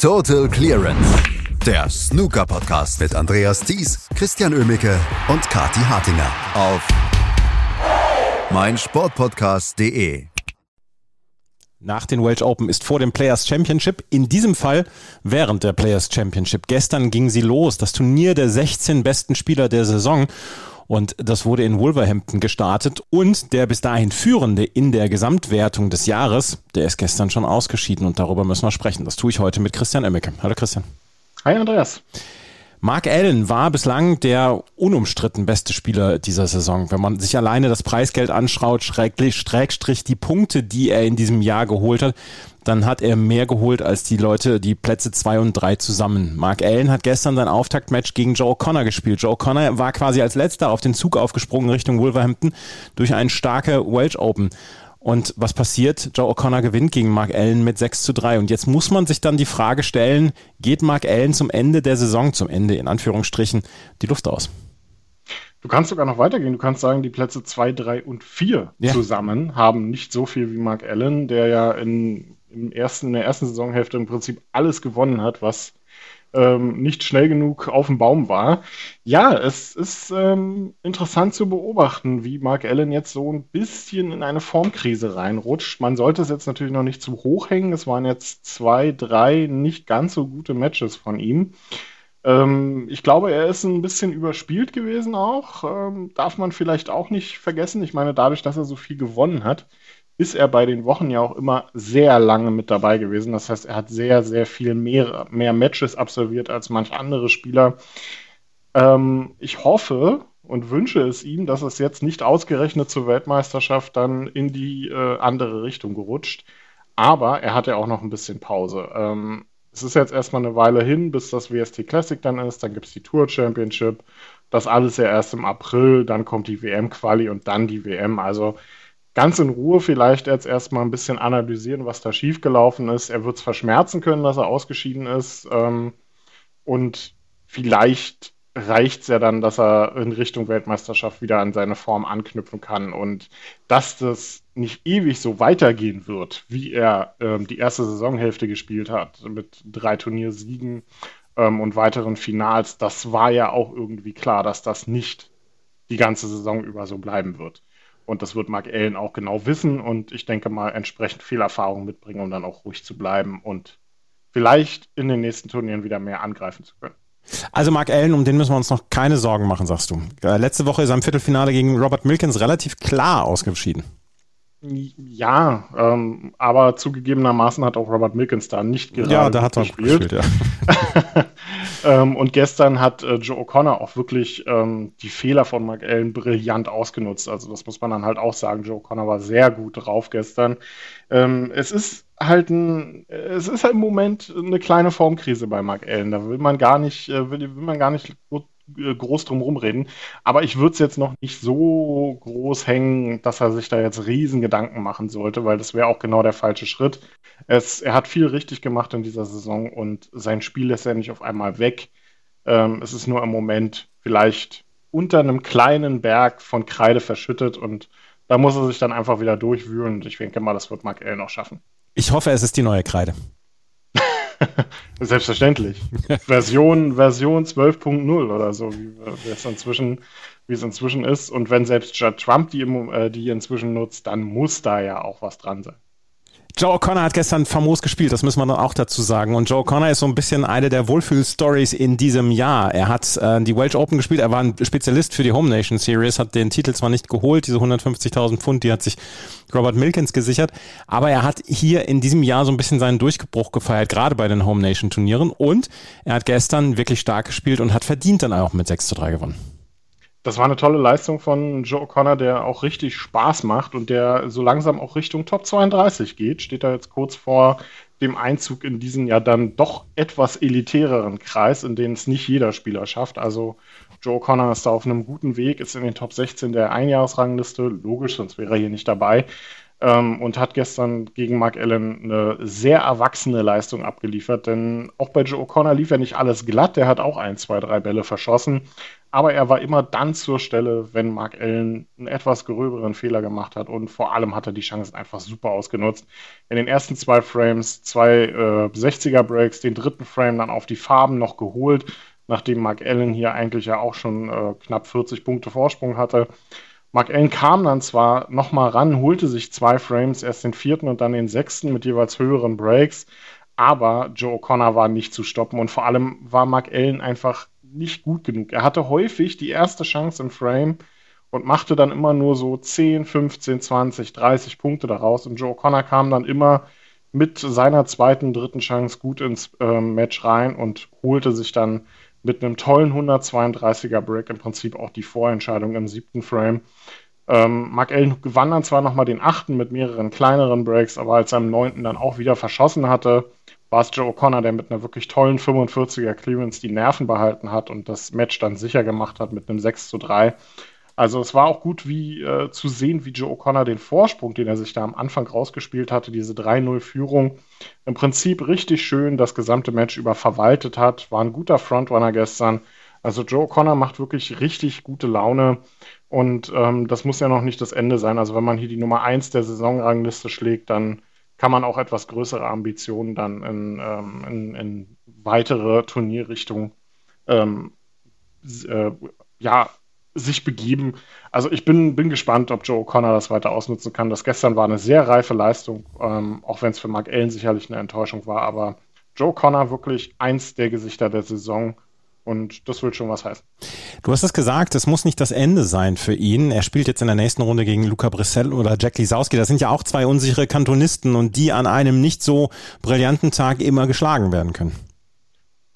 Total Clearance. Der Snooker-Podcast mit Andreas Thies, Christian Ömicke und Kati Hartinger auf meinsportpodcast.de. Nach den Welsh Open ist vor dem Players Championship, in diesem Fall während der Players Championship. Gestern ging sie los, das Turnier der 16 besten Spieler der Saison. Und das wurde in Wolverhampton gestartet. Und der bis dahin Führende in der Gesamtwertung des Jahres, der ist gestern schon ausgeschieden. Und darüber müssen wir sprechen. Das tue ich heute mit Christian Emmeke. Hallo Christian. Hi Andreas. Mark Allen war bislang der unumstritten beste Spieler dieser Saison. Wenn man sich alleine das Preisgeld anschaut, Schrägstrich die Punkte, die er in diesem Jahr geholt hat, dann hat er mehr geholt als die Leute, die Plätze zwei und drei zusammen. Mark Allen hat gestern sein Auftaktmatch gegen Joe O'Connor gespielt. Joe O'Connor war quasi als letzter auf den Zug aufgesprungen Richtung Wolverhampton durch einen starke Welsh Open. Und was passiert? Joe O'Connor gewinnt gegen Mark Allen mit 6 zu 3. Und jetzt muss man sich dann die Frage stellen, geht Mark Allen zum Ende der Saison, zum Ende in Anführungsstrichen, die Luft aus? Du kannst sogar noch weitergehen. Du kannst sagen, die Plätze 2, 3 und 4 ja. zusammen haben nicht so viel wie Mark Allen, der ja in im ersten, in der ersten Saisonhälfte im Prinzip alles gewonnen hat, was ähm, nicht schnell genug auf dem Baum war. Ja, es ist ähm, interessant zu beobachten, wie Mark Allen jetzt so ein bisschen in eine Formkrise reinrutscht. Man sollte es jetzt natürlich noch nicht zu hoch hängen. Es waren jetzt zwei, drei nicht ganz so gute Matches von ihm. Ähm, ich glaube, er ist ein bisschen überspielt gewesen auch. Ähm, darf man vielleicht auch nicht vergessen. Ich meine, dadurch, dass er so viel gewonnen hat, ist er bei den Wochen ja auch immer sehr lange mit dabei gewesen. Das heißt, er hat sehr, sehr viel mehr, mehr Matches absolviert als manch andere Spieler. Ähm, ich hoffe und wünsche es ihm, dass es jetzt nicht ausgerechnet zur Weltmeisterschaft dann in die äh, andere Richtung gerutscht. Aber er hat ja auch noch ein bisschen Pause. Ähm, es ist jetzt erstmal eine Weile hin, bis das WST Classic dann ist. Dann gibt es die Tour Championship. Das alles ja erst im April. Dann kommt die WM-Quali und dann die WM. Also ganz in Ruhe vielleicht jetzt erstmal ein bisschen analysieren, was da schiefgelaufen ist. Er wird es verschmerzen können, dass er ausgeschieden ist. Ähm, und vielleicht reicht es ja dann, dass er in Richtung Weltmeisterschaft wieder an seine Form anknüpfen kann. Und dass das nicht ewig so weitergehen wird, wie er ähm, die erste Saisonhälfte gespielt hat, mit drei Turniersiegen ähm, und weiteren Finals, das war ja auch irgendwie klar, dass das nicht die ganze Saison über so bleiben wird. Und das wird Mark Allen auch genau wissen und ich denke mal entsprechend viel Erfahrung mitbringen, um dann auch ruhig zu bleiben und vielleicht in den nächsten Turnieren wieder mehr angreifen zu können. Also Mark Allen, um den müssen wir uns noch keine Sorgen machen, sagst du. Äh, letzte Woche ist er im Viertelfinale gegen Robert Milkins relativ klar ausgeschieden. Ja, ähm, aber zugegebenermaßen hat auch Robert Milkins da nicht gerade ja, da hat er gespielt. gespielt ja. ähm, und gestern hat äh, Joe O'Connor auch wirklich ähm, die Fehler von Mark Allen brillant ausgenutzt. Also das muss man dann halt auch sagen. Joe O'Connor war sehr gut drauf gestern. Ähm, es ist halt ein, es ist halt im Moment eine kleine Formkrise bei Mark Allen. Da will man gar nicht, äh, will, will man gar nicht groß drum rumreden. Aber ich würde es jetzt noch nicht so groß hängen, dass er sich da jetzt riesen Gedanken machen sollte, weil das wäre auch genau der falsche Schritt. Es, er hat viel richtig gemacht in dieser Saison und sein Spiel lässt er nicht auf einmal weg. Ähm, es ist nur im Moment vielleicht unter einem kleinen Berg von Kreide verschüttet und da muss er sich dann einfach wieder durchwühlen und ich denke mal, das wird Mark L noch schaffen. Ich hoffe, es ist die neue Kreide. Selbstverständlich. Version, Version 12.0 oder so, wie, es inzwischen, wie es inzwischen ist. Und wenn selbst Trump die, äh, die inzwischen nutzt, dann muss da ja auch was dran sein. Joe O'Connor hat gestern famos gespielt, das müssen wir dann auch dazu sagen. Und Joe O'Connor ist so ein bisschen eine der Wohlfühl-Stories in diesem Jahr. Er hat äh, die Welsh Open gespielt, er war ein Spezialist für die Home Nation Series, hat den Titel zwar nicht geholt, diese 150.000 Pfund, die hat sich Robert Milkins gesichert, aber er hat hier in diesem Jahr so ein bisschen seinen Durchbruch gefeiert, gerade bei den Home Nation Turnieren. Und er hat gestern wirklich stark gespielt und hat verdient dann auch mit 6 zu 3 gewonnen. Das war eine tolle Leistung von Joe O'Connor, der auch richtig Spaß macht und der so langsam auch Richtung Top 32 geht. Steht da jetzt kurz vor dem Einzug in diesen ja dann doch etwas elitäreren Kreis, in den es nicht jeder Spieler schafft. Also Joe O'Connor ist da auf einem guten Weg, ist in den Top 16 der Einjahresrangliste. Logisch, sonst wäre er hier nicht dabei. Ähm, und hat gestern gegen Mark Allen eine sehr erwachsene Leistung abgeliefert. Denn auch bei Joe O'Connor lief ja nicht alles glatt. Der hat auch ein, zwei, drei Bälle verschossen. aber er war immer dann zur Stelle, wenn Mark Allen einen etwas gröberen Fehler gemacht hat und vor allem hat er die Chancen einfach super ausgenutzt. In den ersten zwei Frames zwei äh, 60er Breaks, den dritten Frame dann auf die Farben noch geholt, nachdem Mark Allen hier eigentlich ja auch schon äh, knapp 40 Punkte Vorsprung hatte. Mark Allen kam dann zwar nochmal ran, holte sich zwei Frames, erst den vierten und dann den sechsten mit jeweils höheren Breaks, aber Joe O'Connor war nicht zu stoppen und vor allem war Mark Allen einfach nicht gut genug. Er hatte häufig die erste Chance im Frame und machte dann immer nur so 10, 15, 20, 30 Punkte daraus und Joe O'Connor kam dann immer mit seiner zweiten, dritten Chance gut ins äh, Match rein und holte sich dann mit einem tollen 132er Break im Prinzip auch die Vorentscheidung im siebten Frame. Ähm, Mark Allen gewann dann zwar nochmal den achten mit mehreren kleineren Breaks, aber als er am neunten dann auch wieder verschossen hatte, war es Joe O'Connor, der mit einer wirklich tollen 45er Clearance die Nerven behalten hat und das Match dann sicher gemacht hat mit einem 6 zu 3. Also es war auch gut wie äh, zu sehen, wie Joe O'Connor den Vorsprung, den er sich da am Anfang rausgespielt hatte, diese 3-0-Führung, im Prinzip richtig schön das gesamte Match über verwaltet hat. War ein guter Frontrunner gestern. Also Joe O'Connor macht wirklich richtig gute Laune und ähm, das muss ja noch nicht das Ende sein. Also wenn man hier die Nummer 1 der Saisonrangliste schlägt, dann kann man auch etwas größere Ambitionen dann in, ähm, in, in weitere Turnierrichtungen ähm, äh, ja, sich begeben. Also ich bin, bin gespannt, ob Joe O'Connor das weiter ausnutzen kann. Das gestern war eine sehr reife Leistung, ähm, auch wenn es für Mark Allen sicherlich eine Enttäuschung war. Aber Joe O'Connor wirklich eins der Gesichter der Saison. Und das will schon was heißen. Du hast es gesagt, es muss nicht das Ende sein für ihn. Er spielt jetzt in der nächsten Runde gegen Luca Brissell oder Jack Lisowski. Das sind ja auch zwei unsichere Kantonisten und die an einem nicht so brillanten Tag immer geschlagen werden können.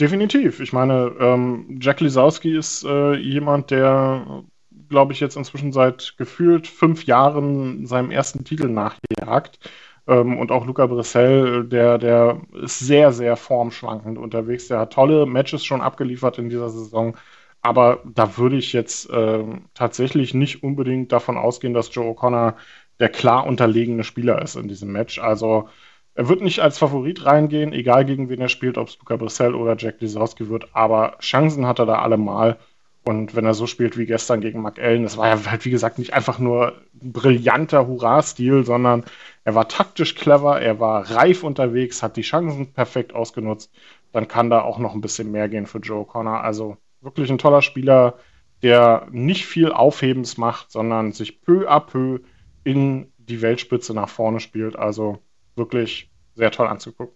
Definitiv. Ich meine, ähm, Jack Lisowski ist äh, jemand, der, glaube ich, jetzt inzwischen seit gefühlt fünf Jahren seinem ersten Titel nachjagt. Ähm, und auch Luca Brissell, der, der ist sehr, sehr formschwankend unterwegs. Der hat tolle Matches schon abgeliefert in dieser Saison. Aber da würde ich jetzt äh, tatsächlich nicht unbedingt davon ausgehen, dass Joe O'Connor der klar unterlegene Spieler ist in diesem Match. Also er wird nicht als Favorit reingehen, egal gegen wen er spielt, ob es Luca Brissell oder Jack Lisowski wird, aber Chancen hat er da allemal. Und wenn er so spielt wie gestern gegen Mark Allen, das war ja halt, wie gesagt, nicht einfach nur ein brillanter Hurra-Stil, sondern er war taktisch clever, er war reif unterwegs, hat die Chancen perfekt ausgenutzt, dann kann da auch noch ein bisschen mehr gehen für Joe Connor. Also wirklich ein toller Spieler, der nicht viel Aufhebens macht, sondern sich peu à peu in die Weltspitze nach vorne spielt. Also wirklich sehr toll anzugucken.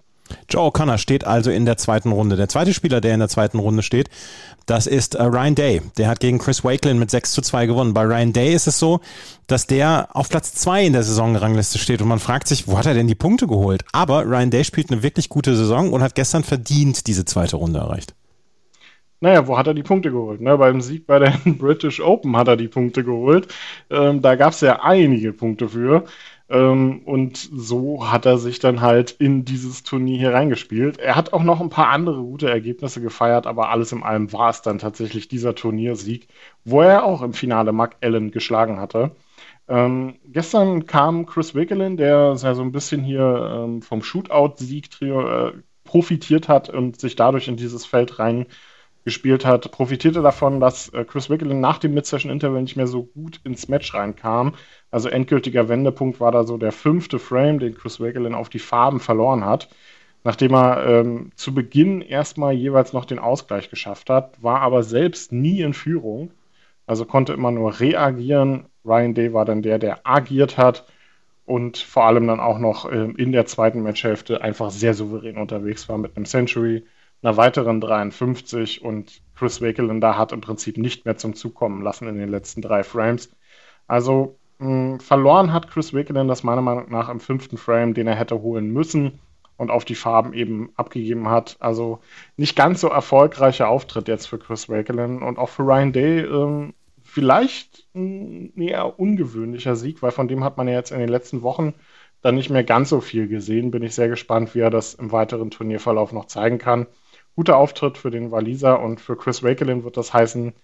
Joe O'Connor steht also in der zweiten Runde. Der zweite Spieler, der in der zweiten Runde steht, das ist äh, Ryan Day. Der hat gegen Chris Wakelin mit 6 zu 2 gewonnen. Bei Ryan Day ist es so, dass der auf Platz 2 in der Saisonrangliste steht und man fragt sich, wo hat er denn die Punkte geholt? Aber Ryan Day spielt eine wirklich gute Saison und hat gestern verdient diese zweite Runde erreicht. Naja, wo hat er die Punkte geholt? Ne? Beim Sieg bei der British Open hat er die Punkte geholt. Ähm, da gab es ja einige Punkte für. Ähm, und so hat er sich dann halt in dieses Turnier hier reingespielt. Er hat auch noch ein paar andere gute Ergebnisse gefeiert, aber alles in allem war es dann tatsächlich dieser Turniersieg, wo er auch im Finale Mark Allen geschlagen hatte. Ähm, gestern kam Chris Wickelin, der ja so ein bisschen hier ähm, vom Shootout-Sieg äh, profitiert hat und sich dadurch in dieses Feld reingespielt hat, profitierte davon, dass äh, Chris Wickelin nach dem Mid-Session-Interval nicht mehr so gut ins Match reinkam also endgültiger Wendepunkt war da so der fünfte Frame, den Chris Wagelin auf die Farben verloren hat. Nachdem er ähm, zu Beginn erstmal jeweils noch den Ausgleich geschafft hat, war aber selbst nie in Führung. Also konnte immer nur reagieren. Ryan Day war dann der, der agiert hat und vor allem dann auch noch ähm, in der zweiten Matchhälfte einfach sehr souverän unterwegs war mit einem Century, einer weiteren 53 und Chris Wakelin da hat im Prinzip nicht mehr zum Zug kommen lassen in den letzten drei Frames. Also Mh, verloren hat Chris Wickenden das meiner Meinung nach im fünften Frame, den er hätte holen müssen und auf die Farben eben abgegeben hat. Also nicht ganz so erfolgreicher Auftritt jetzt für Chris Wakelin und auch für Ryan Day ähm, vielleicht ein eher ungewöhnlicher Sieg, weil von dem hat man ja jetzt in den letzten Wochen dann nicht mehr ganz so viel gesehen. Bin ich sehr gespannt, wie er das im weiteren Turnierverlauf noch zeigen kann. Guter Auftritt für den Waliser und für Chris Wakelin wird das heißen,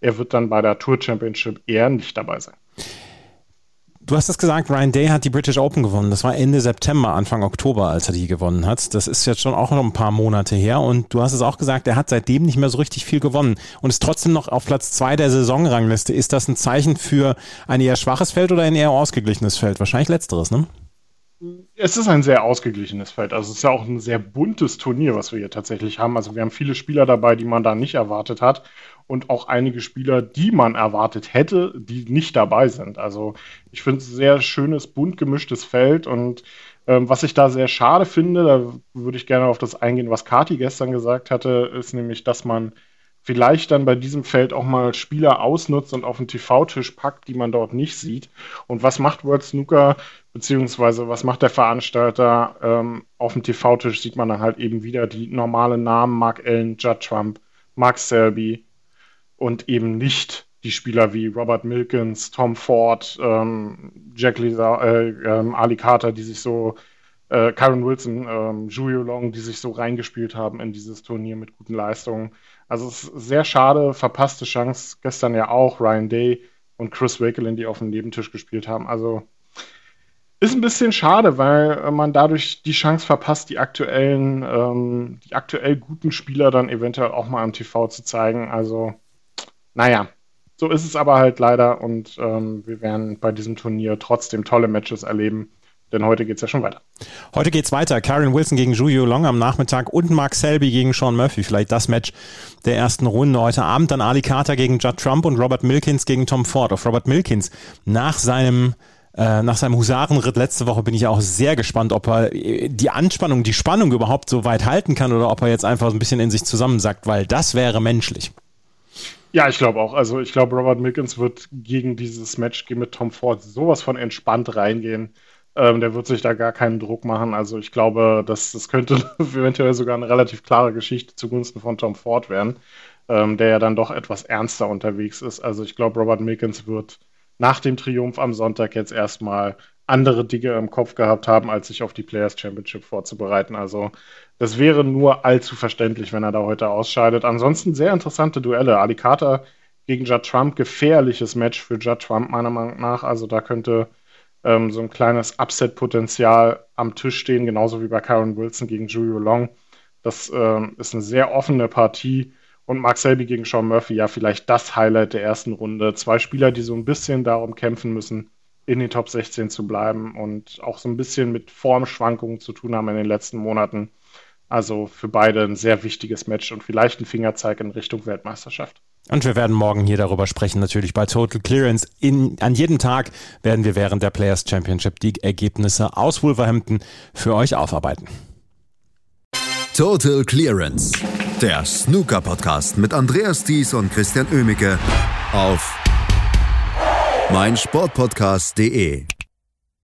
er wird dann bei der Tour Championship eher nicht dabei sein. Du hast es gesagt, Ryan Day hat die British Open gewonnen. Das war Ende September, Anfang Oktober, als er die gewonnen hat. Das ist jetzt schon auch noch ein paar Monate her. Und du hast es auch gesagt, er hat seitdem nicht mehr so richtig viel gewonnen und ist trotzdem noch auf Platz zwei der Saisonrangliste. Ist das ein Zeichen für ein eher schwaches Feld oder ein eher ausgeglichenes Feld? Wahrscheinlich letzteres, ne? Es ist ein sehr ausgeglichenes Feld. Also es ist ja auch ein sehr buntes Turnier, was wir hier tatsächlich haben. Also wir haben viele Spieler dabei, die man da nicht erwartet hat. Und auch einige Spieler, die man erwartet hätte, die nicht dabei sind. Also ich finde es ein sehr schönes, bunt gemischtes Feld. Und ähm, was ich da sehr schade finde, da würde ich gerne auf das eingehen, was Kati gestern gesagt hatte, ist nämlich, dass man vielleicht dann bei diesem Feld auch mal Spieler ausnutzt und auf den TV-Tisch packt, die man dort nicht sieht. Und was macht World Snooker, beziehungsweise was macht der Veranstalter? Ähm, auf dem TV-Tisch sieht man dann halt eben wieder die normalen Namen, Mark Allen, Judd Trump, Mark Selby und eben nicht die Spieler wie Robert Milkins, Tom Ford, ähm, Jack Lisa, äh, ähm, Ali Carter, die sich so äh, Karen Wilson, ähm, Julio Long, die sich so reingespielt haben in dieses Turnier mit guten Leistungen. Also es ist sehr schade, verpasste Chance. Gestern ja auch Ryan Day und Chris Wakelin, die auf dem Nebentisch gespielt haben. Also ist ein bisschen schade, weil man dadurch die Chance verpasst, die aktuellen, ähm, die aktuell guten Spieler dann eventuell auch mal am TV zu zeigen. Also, naja, so ist es aber halt leider und ähm, wir werden bei diesem Turnier trotzdem tolle Matches erleben. Denn heute geht es ja schon weiter. Heute geht es weiter. Karen Wilson gegen Julio Long am Nachmittag und Mark Selby gegen Sean Murphy. Vielleicht das Match der ersten Runde heute Abend. Dann Ali Carter gegen Judd Trump und Robert Milkins gegen Tom Ford. Auf Robert Milkins nach seinem äh, nach seinem Husarenritt letzte Woche bin ich auch sehr gespannt, ob er die Anspannung, die Spannung überhaupt so weit halten kann oder ob er jetzt einfach so ein bisschen in sich zusammensackt, weil das wäre menschlich. Ja, ich glaube auch. Also ich glaube, Robert Milkins wird gegen dieses Match mit Tom Ford sowas von entspannt reingehen. Ähm, der wird sich da gar keinen Druck machen. Also ich glaube, dass das könnte eventuell sogar eine relativ klare Geschichte zugunsten von Tom Ford werden, ähm, der ja dann doch etwas ernster unterwegs ist. Also ich glaube, Robert Milkins wird nach dem Triumph am Sonntag jetzt erstmal andere Dinge im Kopf gehabt haben, als sich auf die Players Championship vorzubereiten. Also das wäre nur allzu verständlich, wenn er da heute ausscheidet. Ansonsten sehr interessante Duelle. Ali Carter gegen Judd Trump, gefährliches Match für Judd Trump meiner Meinung nach. Also da könnte ähm, so ein kleines Upset-Potenzial am Tisch stehen, genauso wie bei Karen Wilson gegen Julio Long. Das ähm, ist eine sehr offene Partie. Und Mark Selby gegen Sean Murphy, ja, vielleicht das Highlight der ersten Runde. Zwei Spieler, die so ein bisschen darum kämpfen müssen, in den Top 16 zu bleiben und auch so ein bisschen mit Formschwankungen zu tun haben in den letzten Monaten. Also für beide ein sehr wichtiges Match und vielleicht ein Fingerzeig in Richtung Weltmeisterschaft. Und wir werden morgen hier darüber sprechen, natürlich bei Total Clearance. In, an jedem Tag werden wir während der Players Championship die Ergebnisse aus Wolverhampton für euch aufarbeiten. Total Clearance, der Snooker-Podcast mit Andreas Thies und Christian Oemicke auf meinsportpodcast.de.